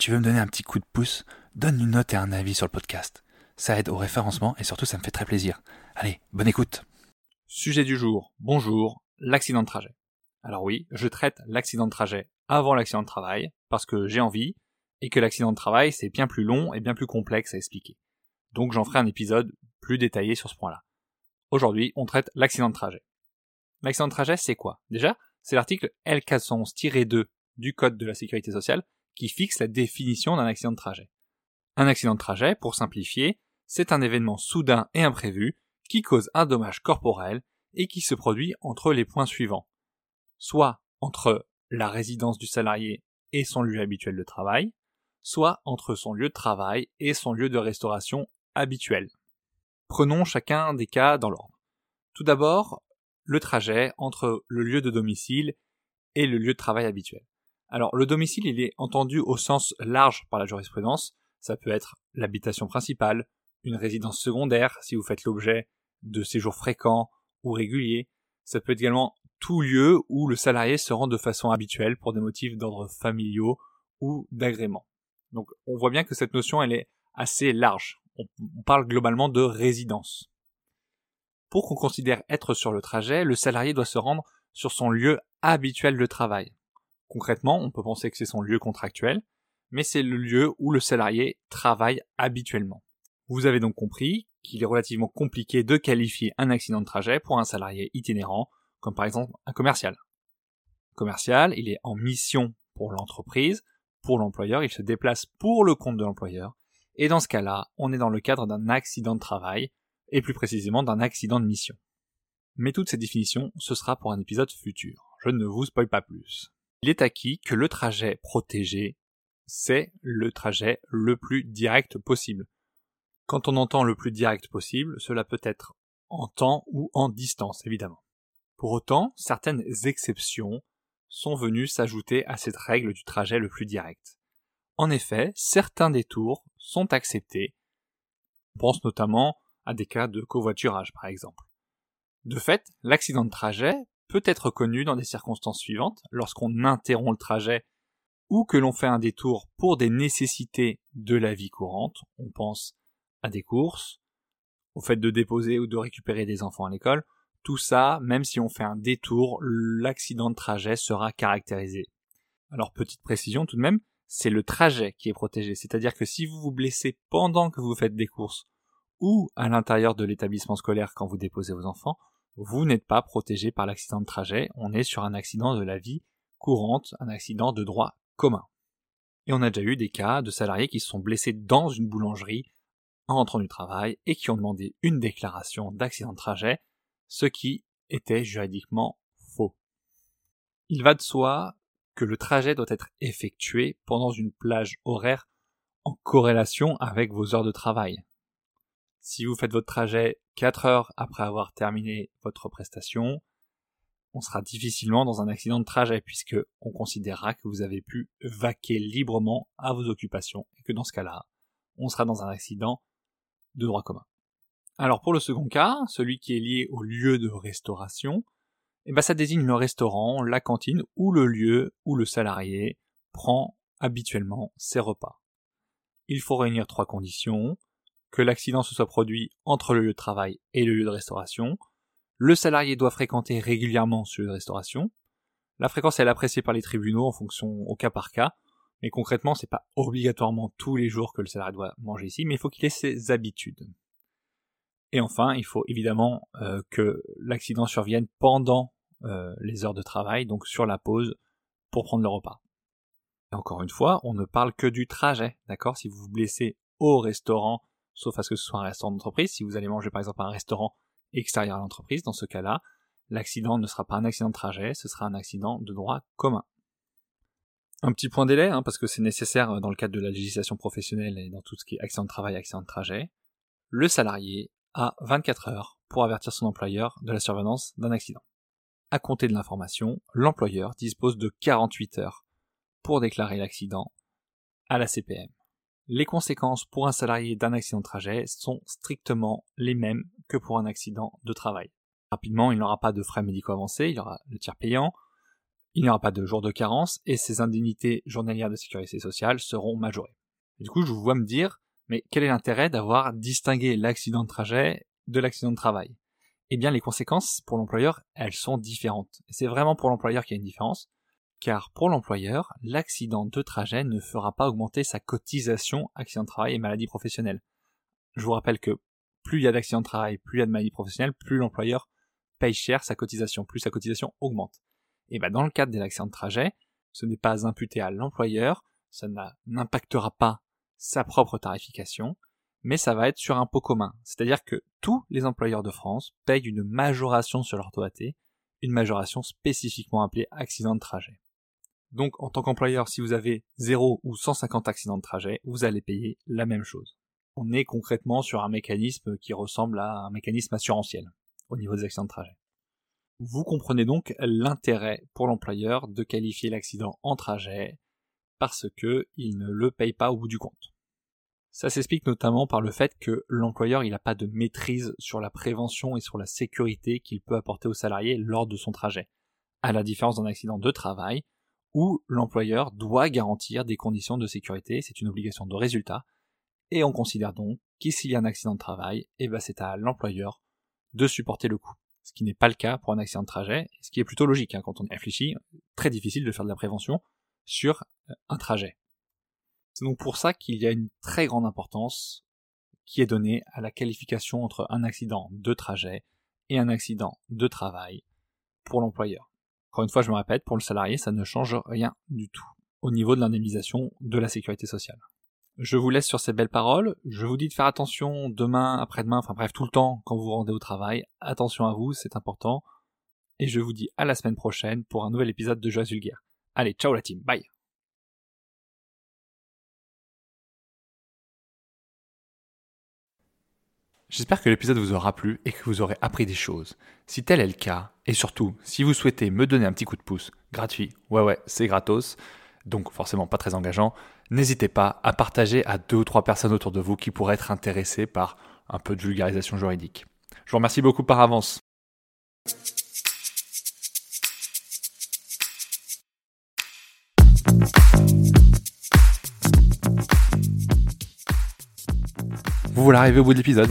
Tu veux me donner un petit coup de pouce, donne une note et un avis sur le podcast. Ça aide au référencement et surtout ça me fait très plaisir. Allez, bonne écoute. Sujet du jour, bonjour, l'accident de trajet. Alors oui, je traite l'accident de trajet avant l'accident de travail, parce que j'ai envie, et que l'accident de travail c'est bien plus long et bien plus complexe à expliquer. Donc j'en ferai un épisode plus détaillé sur ce point-là. Aujourd'hui, on traite l'accident de trajet. L'accident de trajet, c'est quoi? Déjà, c'est l'article L411-2 du Code de la Sécurité sociale qui fixe la définition d'un accident de trajet. Un accident de trajet, pour simplifier, c'est un événement soudain et imprévu qui cause un dommage corporel et qui se produit entre les points suivants. Soit entre la résidence du salarié et son lieu habituel de travail, soit entre son lieu de travail et son lieu de restauration habituel. Prenons chacun des cas dans l'ordre. Tout d'abord, le trajet entre le lieu de domicile et le lieu de travail habituel. Alors, le domicile, il est entendu au sens large par la jurisprudence. Ça peut être l'habitation principale, une résidence secondaire si vous faites l'objet de séjours fréquents ou réguliers. Ça peut être également tout lieu où le salarié se rend de façon habituelle pour des motifs d'ordre familiaux ou d'agrément. Donc on voit bien que cette notion elle est assez large. On, parle globalement de résidence. Pour qu'on considère être sur le trajet, le salarié doit se rendre sur son lieu habituel de travail. Concrètement, on peut penser que c'est son lieu contractuel, mais c'est le lieu où le salarié travaille habituellement. Vous avez donc compris qu'il est relativement compliqué de qualifier un accident de trajet pour un salarié itinérant, comme par exemple un commercial. commercial, il est en mission pour l'entreprise, pour l'employeur, il se déplace pour le compte de l'employeur, et dans ce cas-là, on est dans le cadre d'un accident de travail, et plus précisément d'un accident de mission. Mais toutes ces définitions, ce sera pour un épisode futur. Je ne vous spoil pas plus. Il est acquis que le trajet protégé, c'est le trajet le plus direct possible. Quand on entend le plus direct possible, cela peut être en temps ou en distance, évidemment. Pour autant, certaines exceptions sont venues s'ajouter à cette règle du trajet le plus direct. En effet, certains détours sont acceptés. On pense notamment à des cas de covoiturage, par exemple. De fait, l'accident de trajet peut être connu dans des circonstances suivantes, lorsqu'on interrompt le trajet ou que l'on fait un détour pour des nécessités de la vie courante, on pense à des courses, au fait de déposer ou de récupérer des enfants à l'école, tout ça, même si on fait un détour, l'accident de trajet sera caractérisé. Alors petite précision tout de même, c'est le trajet qui est protégé, c'est-à-dire que si vous vous blessez pendant que vous faites des courses ou à l'intérieur de l'établissement scolaire quand vous déposez vos enfants, vous n'êtes pas protégé par l'accident de trajet, on est sur un accident de la vie courante, un accident de droit commun. Et on a déjà eu des cas de salariés qui se sont blessés dans une boulangerie en rentrant du travail et qui ont demandé une déclaration d'accident de trajet, ce qui était juridiquement faux. Il va de soi que le trajet doit être effectué pendant une plage horaire en corrélation avec vos heures de travail. Si vous faites votre trajet 4 heures après avoir terminé votre prestation, on sera difficilement dans un accident de trajet puisque on considérera que vous avez pu vaquer librement à vos occupations et que dans ce cas-là, on sera dans un accident de droit commun. Alors pour le second cas, celui qui est lié au lieu de restauration, eh ben ça désigne le restaurant, la cantine ou le lieu où le salarié prend habituellement ses repas. Il faut réunir trois conditions que l'accident se soit produit entre le lieu de travail et le lieu de restauration, le salarié doit fréquenter régulièrement ce lieu de restauration, la fréquence est appréciée par les tribunaux en fonction au cas par cas, mais concrètement, c'est pas obligatoirement tous les jours que le salarié doit manger ici, mais il faut qu'il ait ses habitudes. Et enfin, il faut évidemment euh, que l'accident survienne pendant euh, les heures de travail, donc sur la pause, pour prendre le repas. Et encore une fois, on ne parle que du trajet, d'accord? Si vous vous blessez au restaurant, sauf à ce que ce soit un restaurant d'entreprise, si vous allez manger par exemple à un restaurant extérieur à l'entreprise, dans ce cas-là, l'accident ne sera pas un accident de trajet, ce sera un accident de droit commun. Un petit point délai, hein, parce que c'est nécessaire dans le cadre de la législation professionnelle et dans tout ce qui est accident de travail, accident de trajet. Le salarié a 24 heures pour avertir son employeur de la survenance d'un accident. À compter de l'information, l'employeur dispose de 48 heures pour déclarer l'accident à la CPM. Les conséquences pour un salarié d'un accident de trajet sont strictement les mêmes que pour un accident de travail. Rapidement, il n'aura pas de frais médicaux avancés, il y aura le tiers payant, il n'y aura pas de jour de carence et ses indemnités journalières de sécurité sociale seront majorées. du coup, je vous vois me dire, mais quel est l'intérêt d'avoir distingué l'accident de trajet de l'accident de travail? Eh bien, les conséquences pour l'employeur, elles sont différentes. C'est vraiment pour l'employeur qu'il y a une différence, car pour l'employeur, l'accident de trajet ne fera pas augmenter sa cotisation accident de travail et maladie professionnelle. Je vous rappelle que plus il y a d'accidents de travail, plus il y a de maladie professionnelle, plus l'employeur paye cher sa cotisation, plus sa cotisation augmente. Et bien dans le cadre des accidents de trajet, ce n'est pas imputé à l'employeur, ça n'impactera pas sa propre tarification, mais ça va être sur un pot commun. C'est-à-dire que tous les employeurs de France payent une majoration sur leur taux une majoration spécifiquement appelée accident de trajet. Donc en tant qu'employeur, si vous avez 0 ou 150 accidents de trajet, vous allez payer la même chose. On est concrètement sur un mécanisme qui ressemble à un mécanisme assurantiel au niveau des accidents de trajet. Vous comprenez donc l'intérêt pour l'employeur de qualifier l'accident en trajet parce que il ne le paye pas au bout du compte. Ça s'explique notamment par le fait que l'employeur il n'a pas de maîtrise sur la prévention et sur la sécurité qu'il peut apporter au salarié lors de son trajet, à la différence d'un accident de travail où l'employeur doit garantir des conditions de sécurité, c'est une obligation de résultat, et on considère donc qu'il y a un accident de travail, et eh ben c'est à l'employeur de supporter le coût ce qui n'est pas le cas pour un accident de trajet, ce qui est plutôt logique hein, quand on réfléchit, très difficile de faire de la prévention sur euh, un trajet. C'est donc pour ça qu'il y a une très grande importance qui est donnée à la qualification entre un accident de trajet et un accident de travail pour l'employeur. Encore une fois, je me répète, pour le salarié, ça ne change rien du tout au niveau de l'indemnisation de la sécurité sociale. Je vous laisse sur ces belles paroles. Je vous dis de faire attention demain, après-demain, enfin bref, tout le temps quand vous vous rendez au travail. Attention à vous, c'est important. Et je vous dis à la semaine prochaine pour un nouvel épisode de Joie Vulgaire. Allez, ciao la team, bye J'espère que l'épisode vous aura plu et que vous aurez appris des choses. Si tel est le cas, et surtout, si vous souhaitez me donner un petit coup de pouce, gratuit, ouais ouais, c'est gratos, donc forcément pas très engageant, n'hésitez pas à partager à deux ou trois personnes autour de vous qui pourraient être intéressées par un peu de vulgarisation juridique. Je vous remercie beaucoup par avance. Vous voilà arrivé au bout de l'épisode?